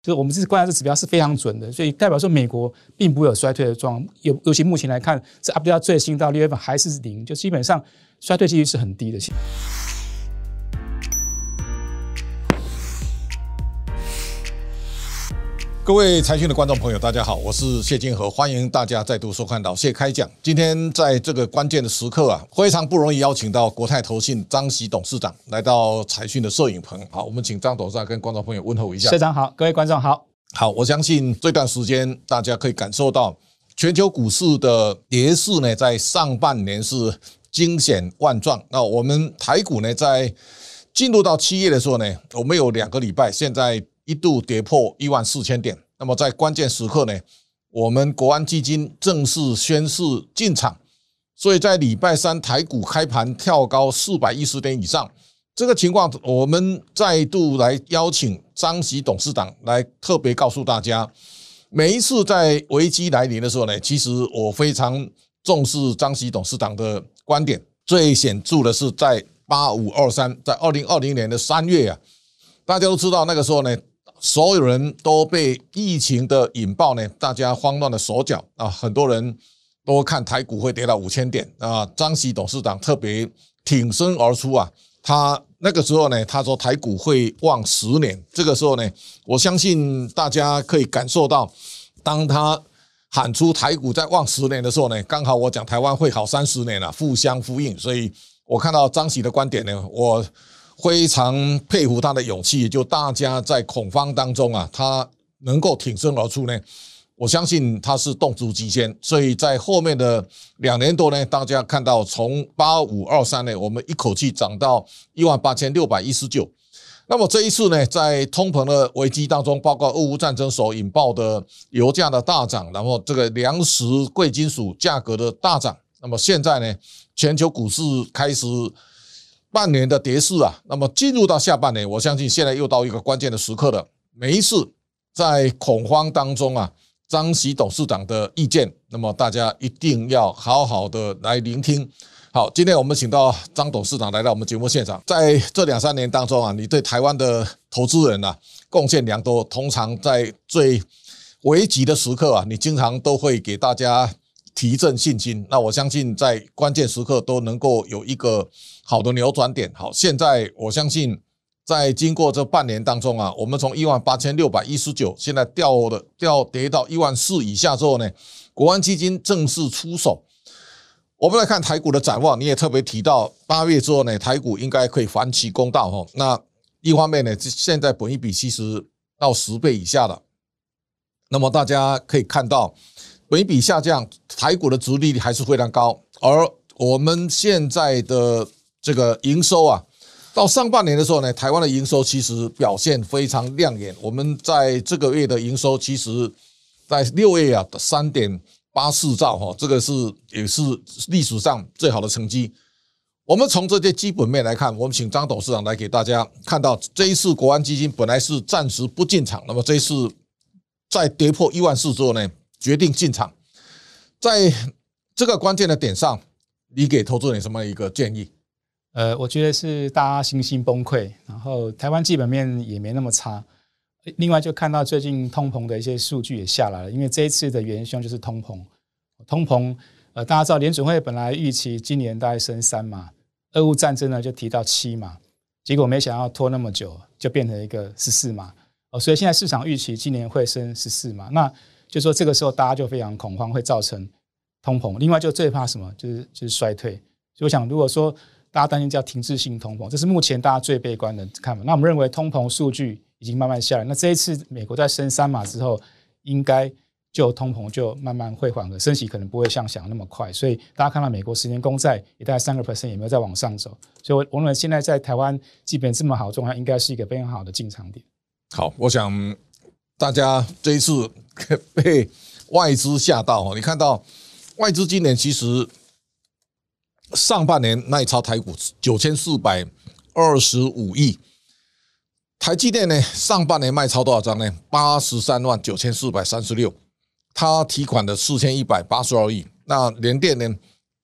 就是我们是观察这指标是非常准的，所以代表说美国并不有衰退的状况，尤尤其目前来看，这 update 最新到六月份还是零，就基本上衰退几率是很低的。各位财讯的观众朋友，大家好，我是谢金河，欢迎大家再度收看老谢开讲。今天在这个关键的时刻啊，非常不容易邀请到国泰投信张喜董事长来到财讯的摄影棚。好，我们请张董事长跟观众朋友问候一下。社长好，各位观众好。好，我相信这段时间大家可以感受到全球股市的跌势呢，在上半年是惊险万状。那我们台股呢，在进入到七月的时候呢，我们有两个礼拜，现在。一度跌破一万四千点，那么在关键时刻呢，我们国安基金正式宣示进场，所以在礼拜三台股开盘跳高四百一十点以上，这个情况我们再度来邀请张喜董事长来特别告诉大家，每一次在危机来临的时候呢，其实我非常重视张喜董事长的观点，最显著的是在八五二三，在二零二零年的三月啊，大家都知道那个时候呢。所有人都被疫情的引爆呢，大家慌乱的手脚啊，很多人都看台股会跌到五千点啊。张喜董事长特别挺身而出啊，他那个时候呢，他说台股会旺十年。这个时候呢，我相信大家可以感受到，当他喊出台股在旺十年的时候呢，刚好我讲台湾会好三十年了，互相呼应。所以我看到张喜的观点呢，我。非常佩服他的勇气，就大家在恐慌当中啊，他能够挺身而出呢。我相信他是动足机先，所以在后面的两年多呢，大家看到从八五二三呢，我们一口气涨到一万八千六百一十九。那么这一次呢，在通膨的危机当中，包括俄乌战争所引爆的油价的大涨，然后这个粮食、贵金属价格的大涨，那么现在呢，全球股市开始。半年的跌势啊，那么进入到下半年，我相信现在又到一个关键的时刻了。每一次在恐慌当中啊，张喜董事长的意见，那么大家一定要好好的来聆听。好，今天我们请到张董事长来到我们节目现场。在这两三年当中啊，你对台湾的投资人啊贡献良多。通常在最危急的时刻啊，你经常都会给大家提振信心。那我相信在关键时刻都能够有一个。好的扭转点，好，现在我相信，在经过这半年当中啊，我们从一万八千六百一十九，现在掉的掉跌到一万四以下之后呢，国安基金正式出手。我们来看台股的展望，你也特别提到八月之后呢，台股应该可以反起公道哈。那一方面呢，现在本一比其实到十倍以下了，那么大家可以看到，本一比下降，台股的殖利率还是非常高，而我们现在的。这个营收啊，到上半年的时候呢，台湾的营收其实表现非常亮眼。我们在这个月的营收，其实，在六月啊，三点八四兆哈，这个是也是历史上最好的成绩。我们从这些基本面来看，我们请张董事长来给大家看到，这一次国安基金本来是暂时不进场，那么这一次在跌破一万四之后呢，决定进场。在这个关键的点上，你给投资人什么一个建议？呃，我觉得是大家信心崩溃，然后台湾基本面也没那么差。另外，就看到最近通膨的一些数据也下来了，因为这一次的元凶就是通膨。通膨，呃，大家知道联准会本来预期今年大概升三嘛，俄乌战争呢就提到七嘛，结果没想到拖那么久，就变成一个十四嘛。哦，所以现在市场预期今年会升十四嘛，那就说这个时候大家就非常恐慌，会造成通膨。另外，就最怕什么，就是就是衰退。所以我想，如果说大家担心叫停滞性通膨，这是目前大家最悲观的看法。那我们认为通膨数据已经慢慢下来。那这一次美国在升三码之后，应该就通膨就慢慢会缓和，升息可能不会像想那么快。所以大家看到美国十年公债也大概三个 percent，也没有再往上走。所以我认为现在在台湾基本这么好的状态，应该是一个非常好的进场点。好，我想大家这一次被外资吓到哦，你看到外资今年其实。上半年卖超台股九千四百二十五亿，台积电呢，上半年卖超多少张呢？八十三万九千四百三十六，他提款的四千一百八十二亿。那联电呢，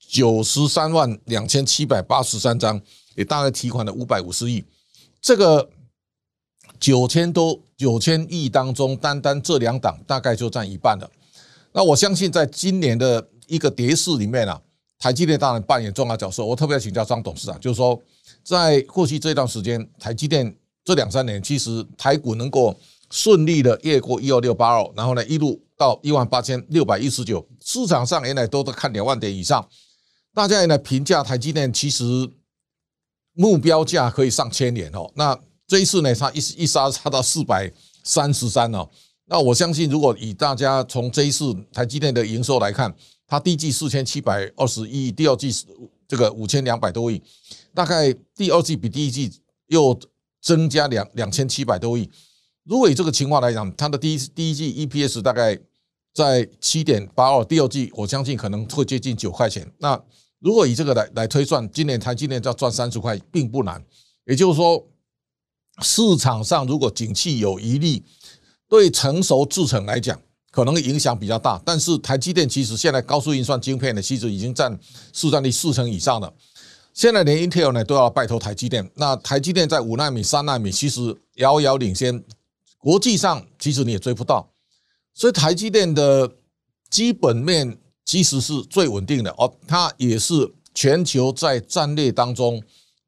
九十三万两千七百八十三张，也大概提款了五百五十亿。这个九千多九千亿当中，单单这两档大概就占一半了。那我相信，在今年的一个跌势里面啊，台积电当然扮演重要角色。我特别要请教张董事长，就是说，在过去这段时间，台积电这两三年，其实台股能够顺利的越过一二六八二，然后呢，一路到一万八千六百一十九，市场上原来都在看两万点以上，大家也来评价台积电，其实目标价可以上千元哦。那这一次呢，它一一杀杀到四百三十三哦。那我相信，如果以大家从这一次台积电的营收来看，它第一季四千七百二十一亿，第二季是这个五千两百多亿，大概第二季比第一季又增加两两千七百多亿。如果以这个情况来讲，它的第一第一季 EPS 大概在七点八二，第二季我相信可能会接近九块钱。那如果以这个来来推算，今年台今年要赚三十块并不难。也就是说，市场上如果景气有余力。对成熟制程来讲，可能影响比较大。但是台积电其实现在高速运算晶片呢，其实已经占市占率四成以上了。现在连 Intel 呢都要拜托台积电。那台积电在五纳米、三纳米其实遥遥领先，国际上其实你也追不到。所以台积电的基本面其实是最稳定的哦，它也是全球在战略当中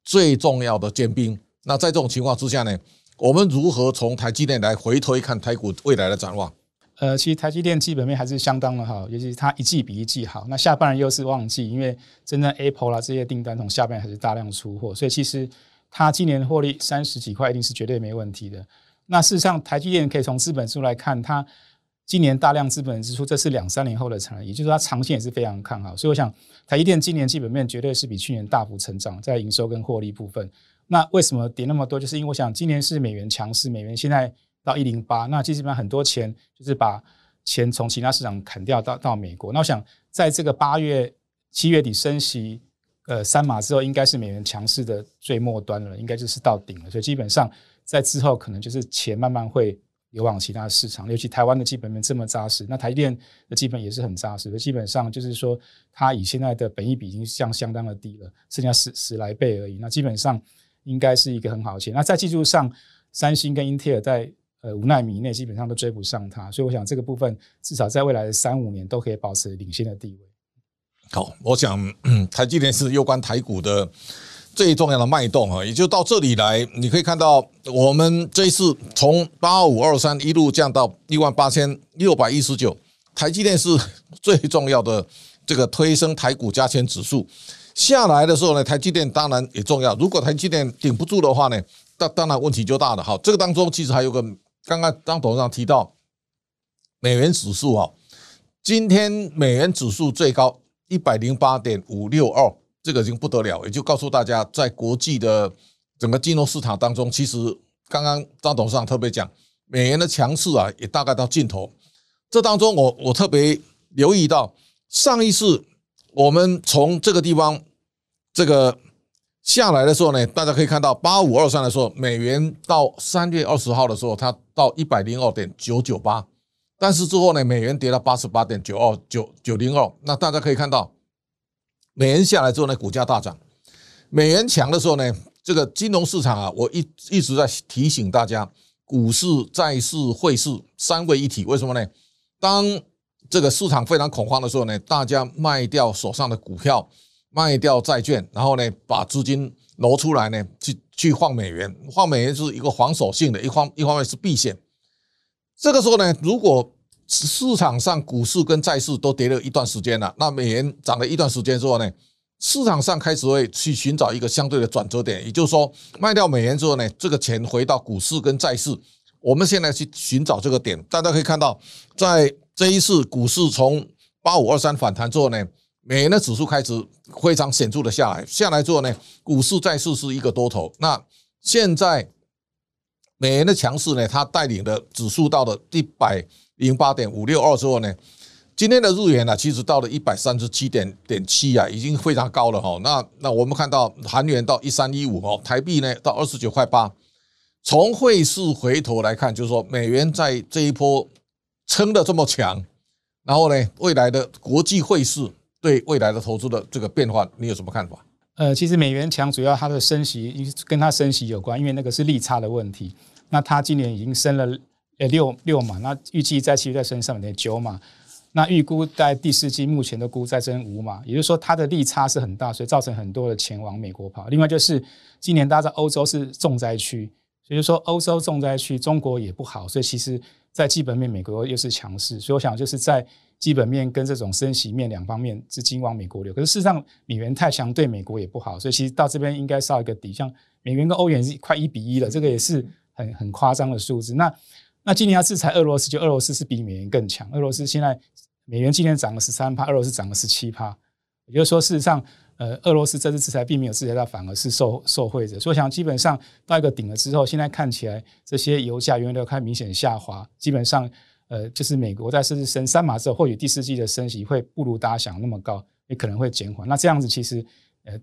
最重要的尖兵。那在这种情况之下呢，我们如何从台积电来回推看台股未来的展望？呃，其实台积电基本面还是相当的好，尤其是它一季比一季好。那下半年又是旺季，因为真正 Apple 啦这些订单从下半年还是大量出货，所以其实它今年获利三十几块一定是绝对没问题的。那事实上，台积电可以从资本数来看，它今年大量资本支出，这是两三年后的产能，也就是它长线也是非常看好。所以我想，台积电今年基本面绝对是比去年大幅成长，在营收跟获利部分。那为什么跌那么多？就是因为我想今年是美元强势，美元现在到一零八，那基本上很多钱就是把钱从其他市场砍掉到到美国。那我想在这个八月七月底升息呃三码之后，应该是美元强势的最末端了，应该就是到顶了。所以基本上在之后可能就是钱慢慢会流往其他市场，尤其台湾的基本面这么扎实，那台积电的基本也是很扎实。所以基本上就是说，它以现在的本益比已经相相当的低了，剩下十十来倍而已。那基本上。应该是一个很好的钱。那在技术上，三星跟英特尔在呃五纳米以内基本上都追不上它，所以我想这个部分至少在未来的三五年都可以保持领先的地位。好，我想台积电是攸关台股的最重要的脉动啊，也就到这里来，你可以看到我们这一次从八二五二三一路降到一万八千六百一十九，台积电是 最重要的这个推升台股加权指数。下来的时候呢，台积电当然也重要。如果台积电顶不住的话呢，当当然问题就大了。好，这个当中其实还有个，刚刚张董事长提到美元指数啊，今天美元指数最高一百零八点五六二，这个已经不得了。也就告诉大家，在国际的整个金融市场当中，其实刚刚张董事长特别讲，美元的强势啊，也大概到尽头。这当中我我特别留意到上一次。我们从这个地方这个下来的时候呢，大家可以看到八五二三的时候，美元到三月二十号的时候，它到一百零二点九九八，但是之后呢，美元跌到八十八点九二九九零二。那大家可以看到，美元下来之后呢，股价大涨；美元强的时候呢，这个金融市场啊，我一一直在提醒大家，股市、债市、汇市三位一体。为什么呢？当这个市场非常恐慌的时候呢，大家卖掉手上的股票，卖掉债券，然后呢，把资金挪出来呢，去去换美元。换美元是一个防守性的，一方一方面是避险。这个时候呢，如果市场上股市跟债市都跌了一段时间了，那美元涨了一段时间之后呢，市场上开始会去寻找一个相对的转折点，也就是说，卖掉美元之后呢，这个钱回到股市跟债市。我们现在去寻找这个点，大家可以看到，在这一次股市从八五二三反弹之后呢，美元的指数开始非常显著的下来，下来之后呢，股市再次是一个多头。那现在美元的强势呢，它带领的指数到了一百零八点五六二之后呢，今天的日元呢，其实到了一百三十七点点七啊，已经非常高了哈。那那我们看到韩元到一三一五哦，台币呢到二十九块八。从汇市回头来看，就是说美元在这一波。撑得这么强，然后呢，未来的国际汇市对未来的投资的这个变化，你有什么看法？呃，其实美元强主要它的升息跟它升息有关，因为那个是利差的问题。那它今年已经升了呃六六码，那预计在七月再升上点九码。那预估在第四季目前的估再增五码，也就是说它的利差是很大，所以造成很多的钱往美国跑。另外就是今年大家在欧洲是重灾区，所以说欧洲重灾区，中国也不好，所以其实在基本面美国又是强势，所以我想就是在基本面跟这种升息面两方面资金往美国流。可是事实上美元太强对美国也不好，所以其实到这边应该稍一个底，像美元跟欧元是快一比一了，这个也是很很夸张的数字。那那今年要制裁俄罗斯，就俄罗斯是比美元更强，俄罗斯现在。美元今年涨了十三趴，俄罗斯涨了十七趴，也就是说，事实上，呃，俄罗斯这次制裁并没有制裁到，反而是受受惠者。所以，我想基本上到一个顶了之后，现在看起来这些油价原油都开始明显下滑，基本上，呃，就是美国在甚至升三码之后，或许第四季的升息会不如大家想那么高，也可能会减缓。那这样子，其实，呃，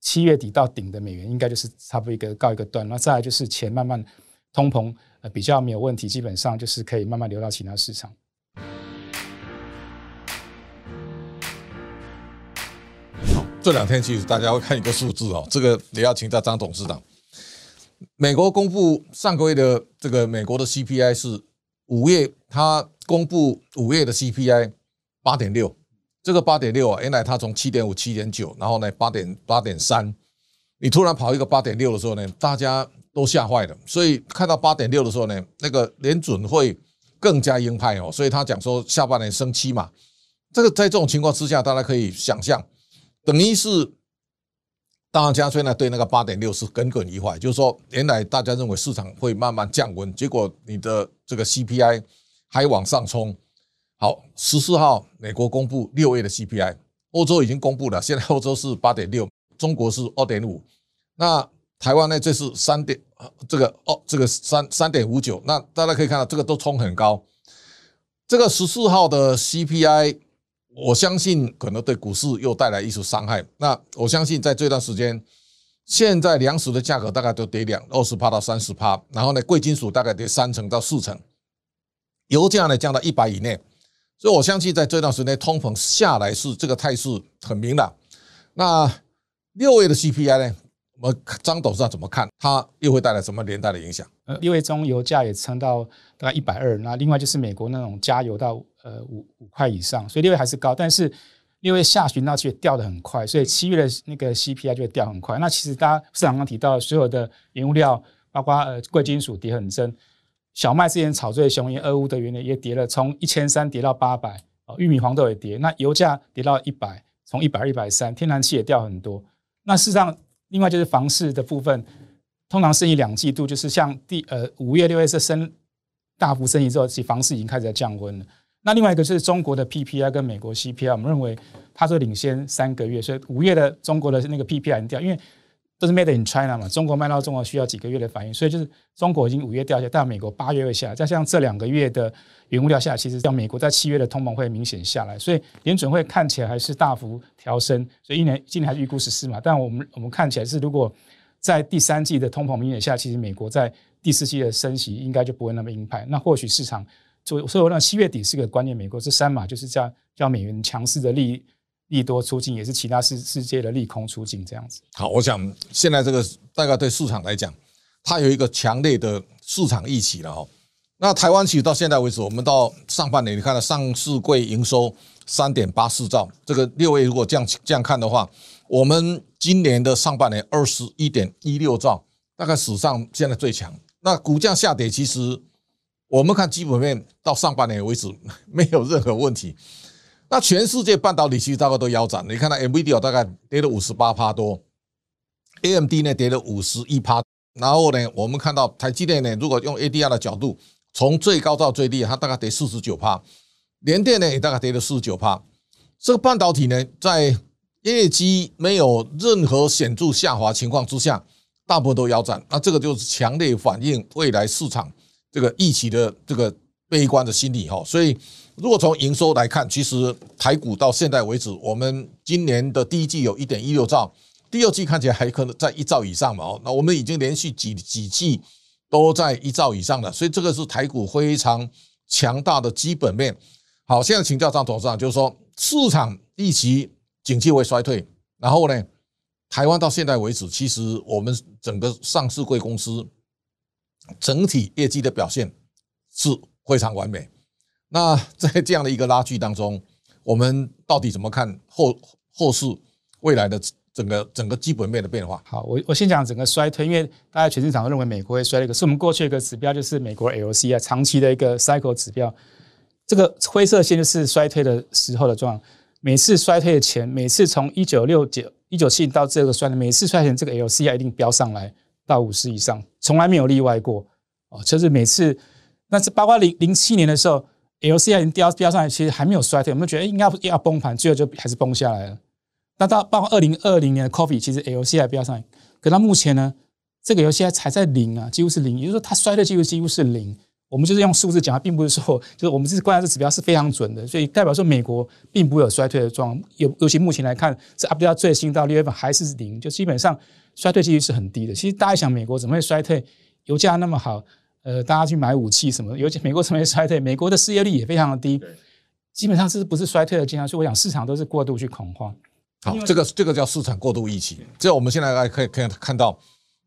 七月底到顶的美元应该就是差不多一个告一个段。那再来就是钱慢慢通膨，呃，比较没有问题，基本上就是可以慢慢流到其他市场。这两天其实大家会看一个数字哦，这个也要请教张董事长。美国公布上个月的这个美国的 CPI 是五月，它公布五月的 CPI 八点六，这个八点六啊，原来它从七点五、七点九，然后呢八点八点三，你突然跑一个八点六的时候呢，大家都吓坏了。所以看到八点六的时候呢，那个联准会更加鹰派哦，所以他讲说下半年升七嘛。这个在这种情况之下，大家可以想象。等于是，大家现在对那个八点六是耿耿于怀，就是说，原来大家认为市场会慢慢降温，结果你的这个 CPI 还往上冲。好，十四号美国公布六月的 CPI，欧洲已经公布了，现在欧洲是八点六，中国是二点五，那台湾呢？这是三点，这个哦，这个三三点五九，那大家可以看到这个都冲很高。这个十四号的 CPI。我相信可能对股市又带来一些伤害。那我相信在这段时间，现在粮食的价格大概都跌两二十趴到三十趴，然后呢，贵金属大概跌三成到四成，油价呢降到一百以内。所以我相信在这段时间，通膨下来是这个态势很明朗。那六月的 CPI 呢？我们张董事长怎么看？它又会带来什么连带的影响？呃，六月中油价也撑到大概一百二，那另外就是美国那种加油到呃五五块以上，所以六月还是高，但是六月下旬到七月掉的很快，所以七月的那个 CPI 就会掉很快。那其实大家市场刚提到所有的原物料，包括呃贵金属跌很深，小麦之前炒最凶，因为俄乌的原油也跌了，从一千三跌到八百，玉米黄豆也跌，那油价跌到一百，从一百二一百三，天然气也掉很多。那事实上。另外就是房市的部分，通常升息两季度，就是像第呃五月六月是升大幅升息之后，其房市已经开始在降温了。那另外一个就是中国的 PPI 跟美国 CPI，我们认为它是领先三个月，所以五月的中国的那个 PPI 掉，因为。都是 made in China 嘛，中国卖到中国需要几个月的反应，所以就是中国已经五月掉下，但美国八月会下，再像这两个月的原物料下，其实像美国在七月的通膨会明显下来，所以联准会看起来还是大幅调升，所以一年今年还是预估十四嘛，但我们我们看起来是如果在第三季的通膨明显下，其实美国在第四季的升息应该就不会那么鹰派，那或许市场就所以我认为七月底是个关键，美国这三码就是叫叫美元强势的利。利多出尽也是其他世世界的利空出尽这样子。好，我想现在这个大概对市场来讲，它有一个强烈的市场预期了哦。那台湾其实到现在为止，我们到上半年，你看到上市柜营收三点八四兆，这个六月如果这样这样看的话，我们今年的上半年二十一点一六兆，大概史上现在最强。那股价下跌，其实我们看基本面到上半年为止 没有任何问题。那全世界半导体其实大概都腰斩，你看到 NVIDIA 大概跌了五十八趴多，AMD 呢跌了五十一趴，然后呢，我们看到台积电呢，如果用 ADR 的角度，从最高到最低，它大概跌四十九趴，联电呢也大概跌了四十九趴。这个半导体呢，在业绩没有任何显著下滑情况之下，大部分都腰斩。那这个就是强烈反映未来市场这个预期的这个悲观的心理哈，所以。如果从营收来看，其实台股到现在为止，我们今年的第一季有一点一六兆，第二季看起来还可能在一兆以上嘛。哦，那我们已经连续几几季都在一兆以上了，所以这个是台股非常强大的基本面。好，现在请教张董事长，就是说市场预期景气会衰退，然后呢，台湾到现在为止，其实我们整个上市柜公司整体业绩的表现是非常完美。那 在这样的一个拉锯当中，我们到底怎么看后后市未来的整个整个基本面的变化？好，我我先讲整个衰退，因为大家全市场都认为美国会衰退，可是我们过去一个指标就是美国 LCI 长期的一个 cycle 指标，这个灰色线就是衰退的时候的状况。每次衰退的前，每次从一九六九一九七到这个衰退，每次衰退前这个 LCI 一定飙上来到五十以上，从来没有例外过哦。就是每次，那是包括零零七年的时候。LCI 已经飙飙上来，其实还没有衰退，我们觉得应该要崩盘，最后就还是崩下来了。那到包括二零二零年的 Coffee，其实 LCI 飙上来，可到目前呢，这个 LCI 才在零啊，几乎是零，也就是说它衰退几乎几乎是零。我们就是用数字讲，它并不是说，就是我们是观察这指标是非常准的，所以代表说美国并不会有衰退的状况。尤尤其目前来看，是 update 最新到六月份还是零，就基本上衰退几率是很低的。其实大家想，美国怎么会衰退？油价那么好。呃，大家去买武器什么？尤其美国成为衰退，美国的失业率也非常的低，基本上是不是衰退的迹象？所以我想市场都是过度去恐慌。好，这个这个叫市场过度预期。这我们现在来可以可以看到，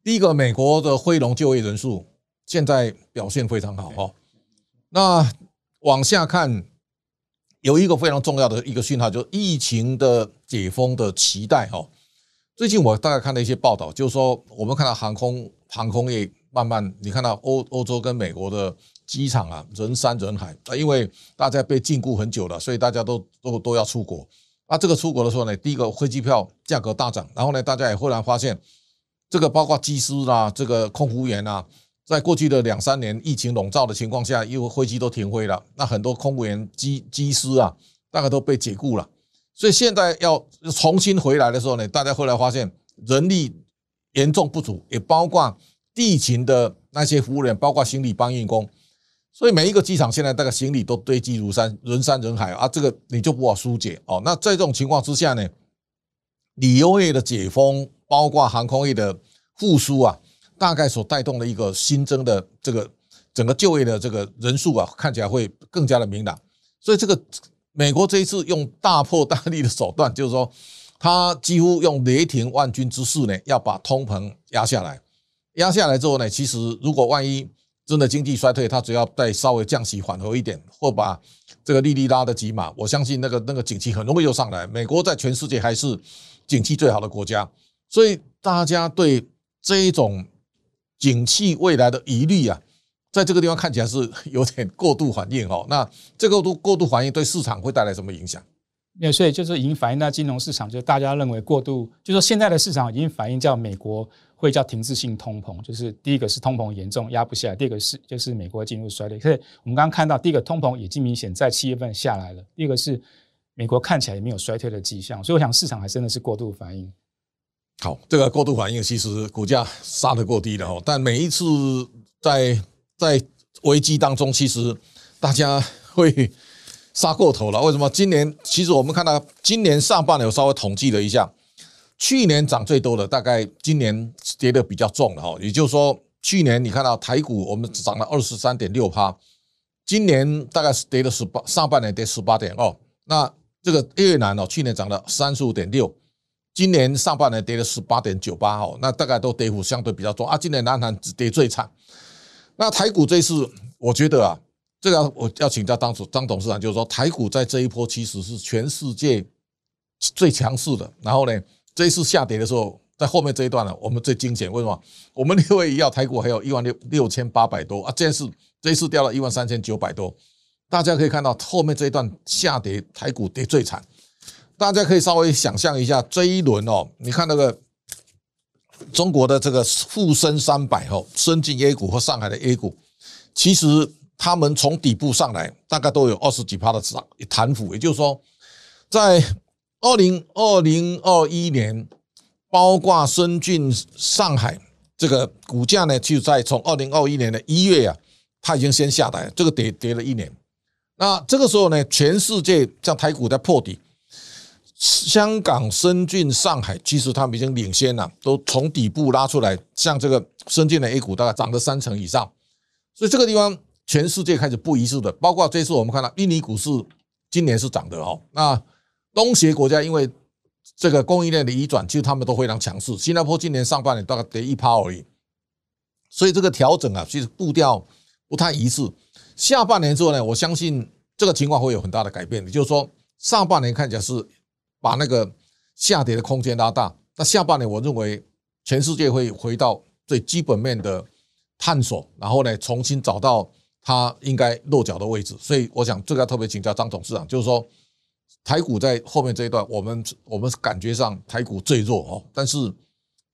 第一个，美国的非农就业人数现在表现非常好哦。那往下看，有一个非常重要的一个讯号，就是疫情的解封的期待哦。最近我大概看了一些报道，就是说我们看到航空航空业。慢慢，你看到欧欧洲跟美国的机场啊，人山人海啊，因为大家被禁锢很久了，所以大家都都都要出国。啊，这个出国的时候呢，第一个飞机票价格大涨，然后呢，大家也忽然发现，这个包括机师啊，这个空服员啊，在过去的两三年疫情笼罩的情况下，因为飞机都停飞了，那很多空服员、机机师啊，大概都被解雇了。所以现在要重新回来的时候呢，大家后来发现人力严重不足，也包括。地勤的那些服务员，包括行李搬运工，所以每一个机场现在那个行李都堆积如山，人山人海啊，这个你就不好疏解哦。那在这种情况之下呢，旅游业的解封，包括航空业的复苏啊，大概所带动的一个新增的这个整个就业的这个人数啊，看起来会更加的明朗。所以这个美国这一次用大破大立的手段，就是说，他几乎用雷霆万钧之势呢，要把通膨压下来。压下来之后呢，其实如果万一真的经济衰退，它只要再稍微降息缓和一点，或把这个利率拉得几码，我相信那个那个景气很容易又上来。美国在全世界还是景气最好的国家，所以大家对这一种景气未来的疑虑啊，在这个地方看起来是有点过度反应哦。那这个度过度反应对市场会带来什么影响？也所以就是已经反映到金融市场，就是大家认为过度，就是说现在的市场已经反映叫美国。会叫停滞性通膨，就是第一个是通膨严重压不下来，第二个是就是美国进入衰退。所以我们刚刚看到，第一个通膨已经明显在七月份下来了，第二个是美国看起来也没有衰退的迹象，所以我想市场还真的是过度反应。好，这个过度反应其实股价杀得过低了哦，但每一次在在危机当中，其实大家会杀过头了。为什么？今年其实我们看到今年上半年有稍微统计了一下。去年涨最多的，大概今年跌的比较重了哈。也就是说，去年你看到台股我们涨了二十三点六趴，今年大概是跌了十八，上半年跌十八点二。那这个越南哦，去年涨了三十五点六，今年上半年跌了十八点九八哦，那大概都跌幅相对比较重啊。今年南韩只跌最惨。那台股这次，我觉得啊，这个我要请教当主张董事长，就是说台股在这一波其实是全世界最强势的，然后呢，这一次下跌的时候，在后面这一段呢，我们最惊险。为什么？我们六月一号台股还有一万六六千八百多啊，这次这一次掉了一万三千九百多。大家可以看到后面这一段下跌，台股跌最惨。大家可以稍微想象一下这一轮哦，你看那个中国的这个沪深三百哦，深圳 A 股和上海的 A 股，其实他们从底部上来，大概都有二十几趴的涨弹幅，也就是说，在。二零二零二一年，包括深圳、上海这个股价呢，就在从二零二一年的一月啊，它已经先下来，这个跌跌了一年。那这个时候呢，全世界像台股在破底，香港、深圳、上海其实他们已经领先了，都从底部拉出来，像这个深圳的 A 股大概涨了三成以上，所以这个地方全世界开始不一致的。包括这次我们看到印尼股市今年是涨的哦，那。东协国家因为这个供应链的移转，其实他们都非常强势。新加坡今年上半年大概跌一趴而已，所以这个调整啊，其实步调不太一致。下半年之后呢，我相信这个情况会有很大的改变。也就是说，上半年看起来是把那个下跌的空间拉大，那下半年我认为全世界会回到最基本面的探索，然后呢，重新找到它应该落脚的位置。所以，我想这个要特别请教张董事长，就是说台股在后面这一段，我们我们感觉上台股最弱哦，但是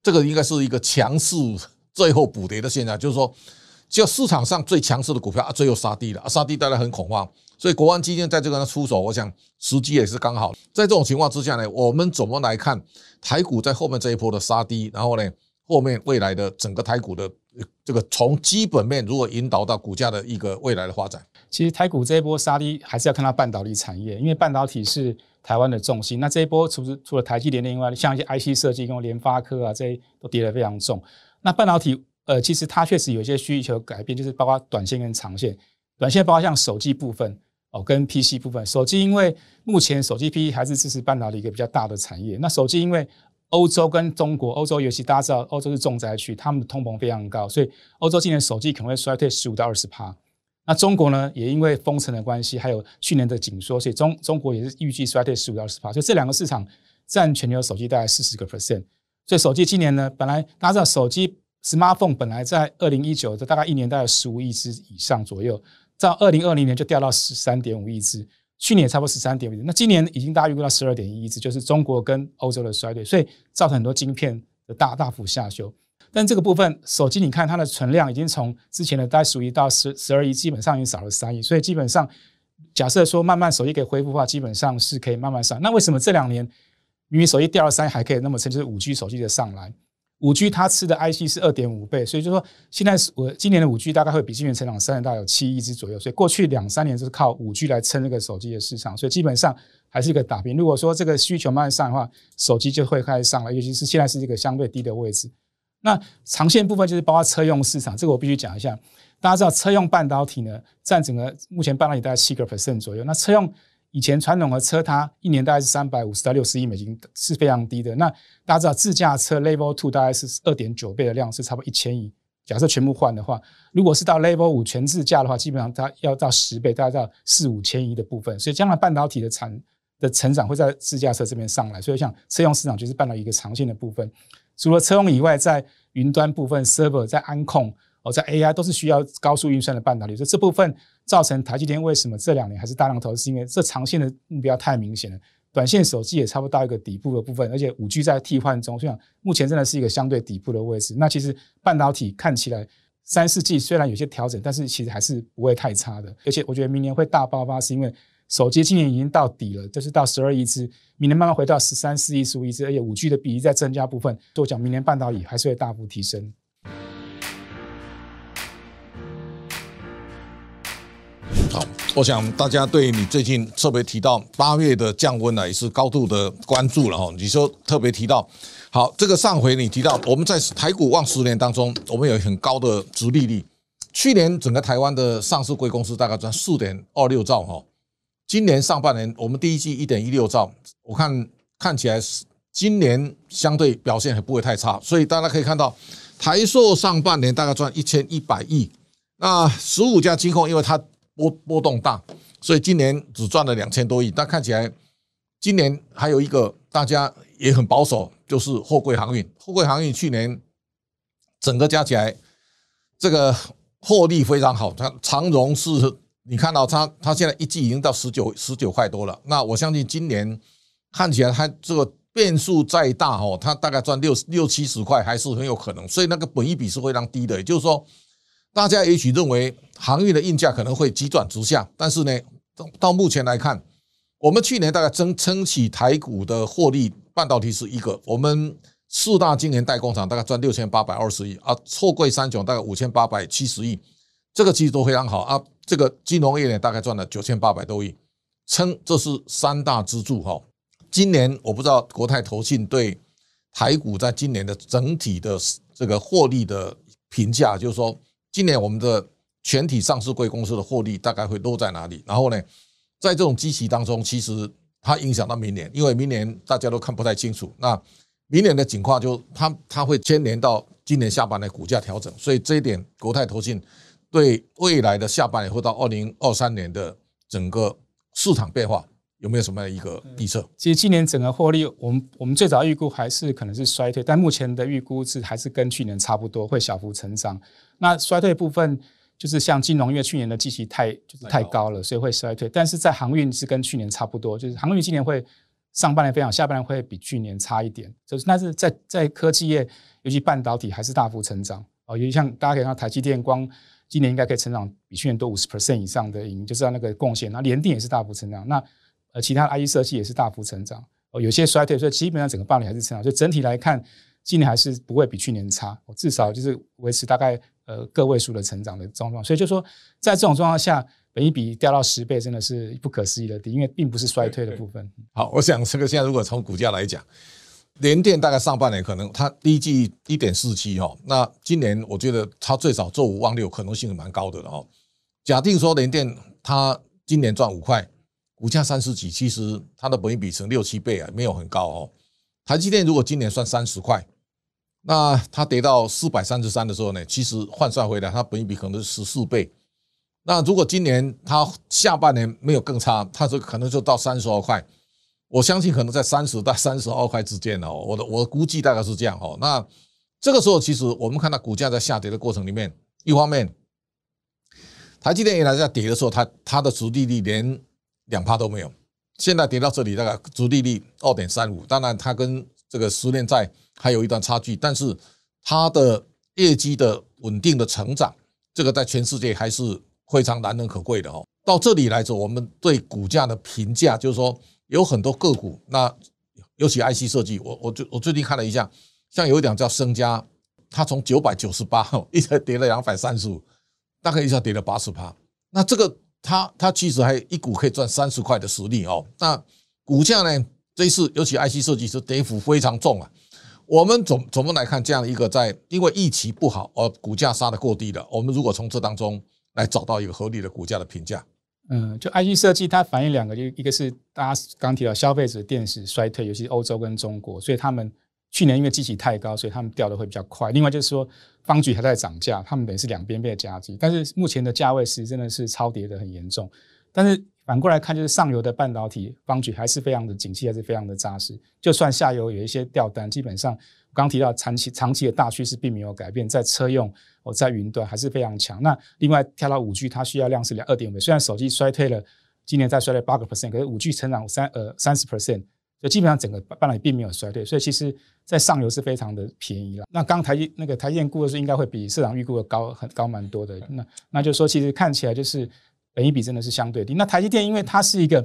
这个应该是一个强势最后补跌的现象，就是说。就市场上最强势的股票啊，最后杀低了，杀低大家很恐慌，所以国安基金在这个呢出手，我想时机也是刚好。在这种情况之下呢，我们怎么来看台股在后面这一波的杀低，然后呢，后面未来的整个台股的这个从基本面如果引导到股价的一个未来的发展？其实台股这一波杀低还是要看到半导体产业，因为半导体是台湾的重心。那这一波除了除了台积电另外，像一些 IC 设计跟联发科啊，这些都跌得非常重。那半导体。呃，其实它确实有一些需求改变，就是包括短线跟长线。短线包括像手机部分哦，跟 PC 部分。手机因为目前手机 PC 还是支持半导体一个比较大的产业。那手机因为欧洲跟中国，欧洲尤其大家知道，欧洲是重灾区，他们的通膨非常高，所以欧洲今年手机可能会衰退十五到二十趴。那中国呢，也因为封城的关系，还有去年的紧缩，所以中中国也是预计衰退十五到二十趴。所以这两个市场占全球手机大概四十个 percent。所以手机今年呢，本来大家知道手机。Smartphone 本来在二零一九的大概一年大概十五亿只以上左右，到二零二零年就掉到十三点五亿只，去年也差不多十三点五，那今年已经大约预估到十二点一亿只，就是中国跟欧洲的衰退，所以造成很多晶片的大大幅下修。但这个部分手机，你看它的存量已经从之前的大概十一到十十二亿，基本上已经少了三亿，所以基本上假设说慢慢手机可以恢复的话，基本上是可以慢慢上。那为什么这两年明明手机掉了三亿还可以那么撑，就是五 G 手机的上来？五 G 它吃的 IC 是二点五倍，所以就说现在我今年的五 G 大概会比今年成长三年，大概有七亿只左右。所以过去两三年就是靠五 G 来撑这个手机的市场，所以基本上还是一个打平。如果说这个需求慢慢上的话，手机就会开始上来，尤其是现在是一个相对低的位置。那长线部分就是包括车用市场，这个我必须讲一下。大家知道车用半导体呢，占整个目前半导体大概七个 percent 左右。那车用以前传统的车，它一年大概是三百五十到六十亿美金，是非常低的。那大家知道，自驾车 Level Two 大概是二点九倍的量，是差不多一千亿。假设全部换的话，如果是到 Level 五全自驾的话，基本上它要到十倍，大概到四五千亿的部分。所以将来半导体的产的成长会在自驾车这边上来。所以像车用市场就是半导体一个长线的部分。除了车用以外，在云端部分，Server 在安控。哦，在 AI 都是需要高速运算的半导体，所以这部分造成台积电为什么这两年还是大量投资，是因为这长线的目标太明显了。短线手机也差不多到一个底部的部分，而且五 G 在替换中，所以目前真的是一个相对底部的位置。那其实半导体看起来三四季虽然有些调整，但是其实还是不会太差的。而且我觉得明年会大爆发，是因为手机今年已经到底了，就是到十二亿只，明年慢慢回到十三四亿、十五亿只，而且五 G 的比例在增加部分，就讲明年半导体还是会大幅提升。好，我想大家对你最近特别提到八月的降温呢，也是高度的关注了哈。你说特别提到，好，这个上回你提到我们在台股望十年当中，我们有很高的殖利率。去年整个台湾的上市贵公司大概赚四点二六兆哈，今年上半年我们第一季一点一六兆，我看看起来是今年相对表现还不会太差，所以大家可以看到台硕上半年大概赚一千一百亿，那十五家金控，因为它波波动大，所以今年只赚了两千多亿。但看起来今年还有一个大家也很保守，就是货柜航运。货柜航运去年整个加起来，这个获利非常好。它长荣是，你看到它，它现在一季已经到十九十九块多了。那我相信今年看起来它这个变数再大哦，它大概赚六六七十块还是很有可能。所以那个本益比是非常低的，也就是说。大家也许认为航运的运价可能会急转直下，但是呢，到到目前来看，我们去年大概撑撑起台股的获利，半导体是一个，我们四大晶圆代工厂大概赚六千八百二十亿啊，错柜三雄大概五千八百七十亿，这个其实都非常好啊。这个金融业呢，大概赚了九千八百多亿，撑这是三大支柱哈。今年我不知道国泰投信对台股在今年的整体的这个获利的评价，就是说。今年我们的全体上市贵公司的获利大概会落在哪里？然后呢，在这种基期当中，其实它影响到明年，因为明年大家都看不太清楚。那明年的情况就它它会牵连到今年下半年股价调整，所以这一点国泰投信对未来的下半年或到二零二三年的整个市场变化有没有什么一个预测？其实今年整个获利，我们我们最早预估还是可能是衰退，但目前的预估是还是跟去年差不多，会小幅成长。那衰退部分就是像金融，因为去年的基期太就是太高了，所以会衰退。但是在航运是跟去年差不多，就是航运今年会上半年非常，下半年会比去年差一点。就是但是在在科技业，尤其半导体还是大幅成长哦。尤其像大家可以看到台积电光今年应该可以成长比去年多五十 percent 以上的，盈，就知道那个贡献。那联电也是大幅成长。那呃，其他的 I E 设计也是大幅成长，哦，有些衰退，所以基本上整个半年还是成长，所以整体来看，今年还是不会比去年差，至少就是维持大概呃个位数的成长的状况。所以就说，在这种状况下，本一比掉到十倍，真的是不可思议的低，因为并不是衰退的部分。好，我想这个现在如果从股价来讲，联电大概上半年可能它第一季一点四七哈，那今年我觉得它最少做五万六，可能性是蛮高的了哦。假定说联电它今年赚五块。股价三十几，其实它的本益比成六七倍啊，没有很高哦。台积电如果今年算三十块，那它跌到四百三十三的时候呢，其实换算回来，它本益比可能是十四倍。那如果今年它下半年没有更差，它这可能就到三十二块。我相信可能在三十到三十二块之间哦。我的我估计大概是这样哦。那这个时候，其实我们看到股价在下跌的过程里面，一方面，台积电原来在跌的时候，它它的殖利率连两趴都没有，现在跌到这里大概殖利率二点三五，当然它跟这个十年债还有一段差距，但是它的业绩的稳定的成长，这个在全世界还是非常难能可贵的哦。到这里来说，我们对股价的评价就是说，有很多个股，那尤其 IC 设计，我我最我最近看了一下，像有一档叫升佳，它从九百九十八 一直跌了两百三十五，大概一下跌了八十趴，那这个。它它其实还一股可以赚三十块的实力哦。那股价呢？这一次尤其 IC 设计是跌幅非常重啊。我们怎怎么来看这样一个在因为预期不好而股价杀得过低的？我们如果从这当中来找到一个合理的股价的评价，嗯，就 IC 设计它反映两个，就一个是大家刚提到消费者电子衰退，尤其是欧洲跟中国，所以他们。去年因为基期太高，所以他们掉的会比较快。另外就是说，方举还在涨价，他们等于是两边被夹击。但是目前的价位是真的是超跌的很严重。但是反过来看，就是上游的半导体方举还是非常的景气，还是非常的扎实。就算下游有一些掉单，基本上刚提到长期长期的大趋势并没有改变，在车用哦，在云端还是非常强。那另外跳到五 G，它需要量是两二点五倍。虽然手机衰退了，今年再衰退八个 percent，可是五 G 成长三呃三十 percent。就基本上整个半导体并没有衰退，所以其实在上游是非常的便宜了。那刚台积那个台积电估的是应该会比市场预估的高很高蛮多的。那那就是说其实看起来就是本益比真的是相对低。那台积电因为它是一个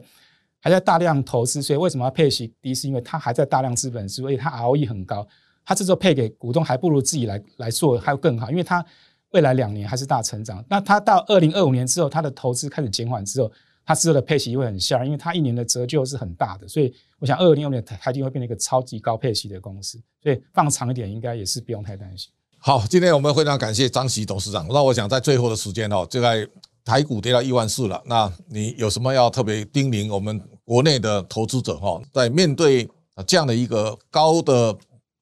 还在大量投资，所以为什么要配息低？是因为它还在大量资本，所以它 ROE 很高。它这时候配给股东还不如自己来来做还要更好，因为它未来两年还是大成长。那它到二零二五年之后，它的投资开始减缓之后。它之后的配息会很吓人，因为它一年的折旧是很大的，所以我想二零二五年台积电会变成一个超级高配息的公司，所以放长一点应该也是不用太担心。好，今天我们非常感谢张锡董事长。那我想在最后的时间哦，就在台股跌到一万四了，那你有什么要特别叮咛我们国内的投资者哈，在面对这样的一个高的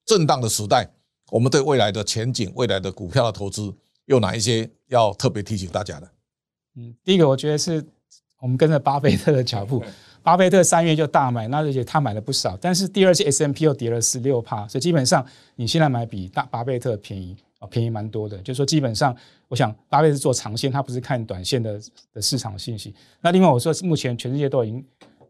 震荡的时代，我们对未来的前景、未来的股票的投资有哪一些要特别提醒大家的？嗯，第一个我觉得是。我们跟着巴菲特的脚步，巴菲特三月就大买，那而且他买了不少。但是第二次 S M P 又跌了十六帕，所以基本上你现在买比大巴菲特便宜啊，便宜蛮多的。就是说基本上，我想巴菲特是做长线，他不是看短线的的市场信息。那另外我说，目前全世界都已经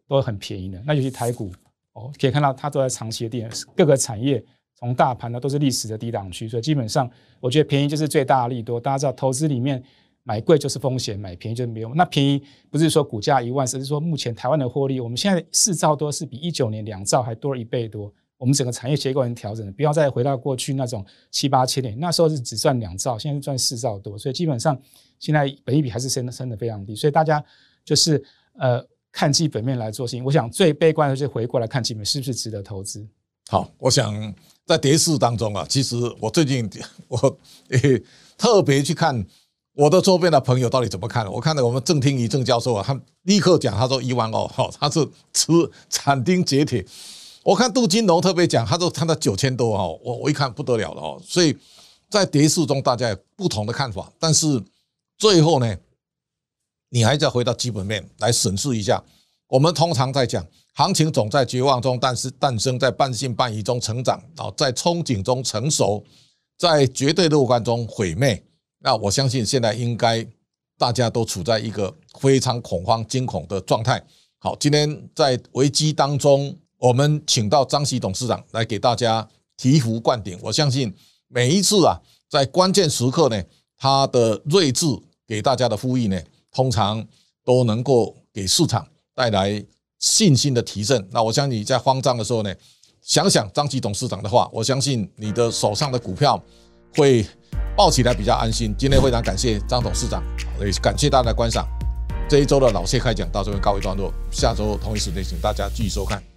都很便宜了，那尤其台股哦，可以看到它都在长期的低，各个产业从大盘呢都是历史的低档区，所以基本上我觉得便宜就是最大的利多。大家知道投资里面。买贵就是风险，买便宜就是没有。那便宜不是说股价一万，而是说目前台湾的获利，我们现在四兆多是比一九年两兆还多了一倍多。我们整个产业结构已经调整了，不要再回到过去那种七八千年，那时候是只赚两兆，现在是赚四兆多，所以基本上现在本益比还是升的升的非常低。所以大家就是呃看基本面来做事情。我想最悲观的就是回过来看基本面是不是值得投资。好，我想在跌势当中啊，其实我最近我诶 特别去看。我的周边的朋友到底怎么看？我看到我们郑听仪郑教授啊，他立刻讲，他说一万二，哈，他是吃斩钉截铁。我看杜金龙特别讲，他说他的九千多，哈，我我一看不得了了，哦，所以在跌势中大家有不同的看法，但是最后呢，你还是要回到基本面来审视一下。我们通常在讲，行情总在绝望中，但是诞生在半信半疑中成长，啊，在憧憬中成熟，在绝对乐观中毁灭。那我相信现在应该大家都处在一个非常恐慌、惊恐的状态。好，今天在危机当中，我们请到张锡董事长来给大家醍醐灌顶。我相信每一次啊，在关键时刻呢，他的睿智给大家的呼吁呢，通常都能够给市场带来信心的提振。那我相信你在慌张的时候呢，想想张锡董事长的话，我相信你的手上的股票会抱起来比较安心。今天非常感谢张董事长，也感谢大家的观赏。这一周的老谢开讲到这边告一段落，下周同一时间请大家继续收看。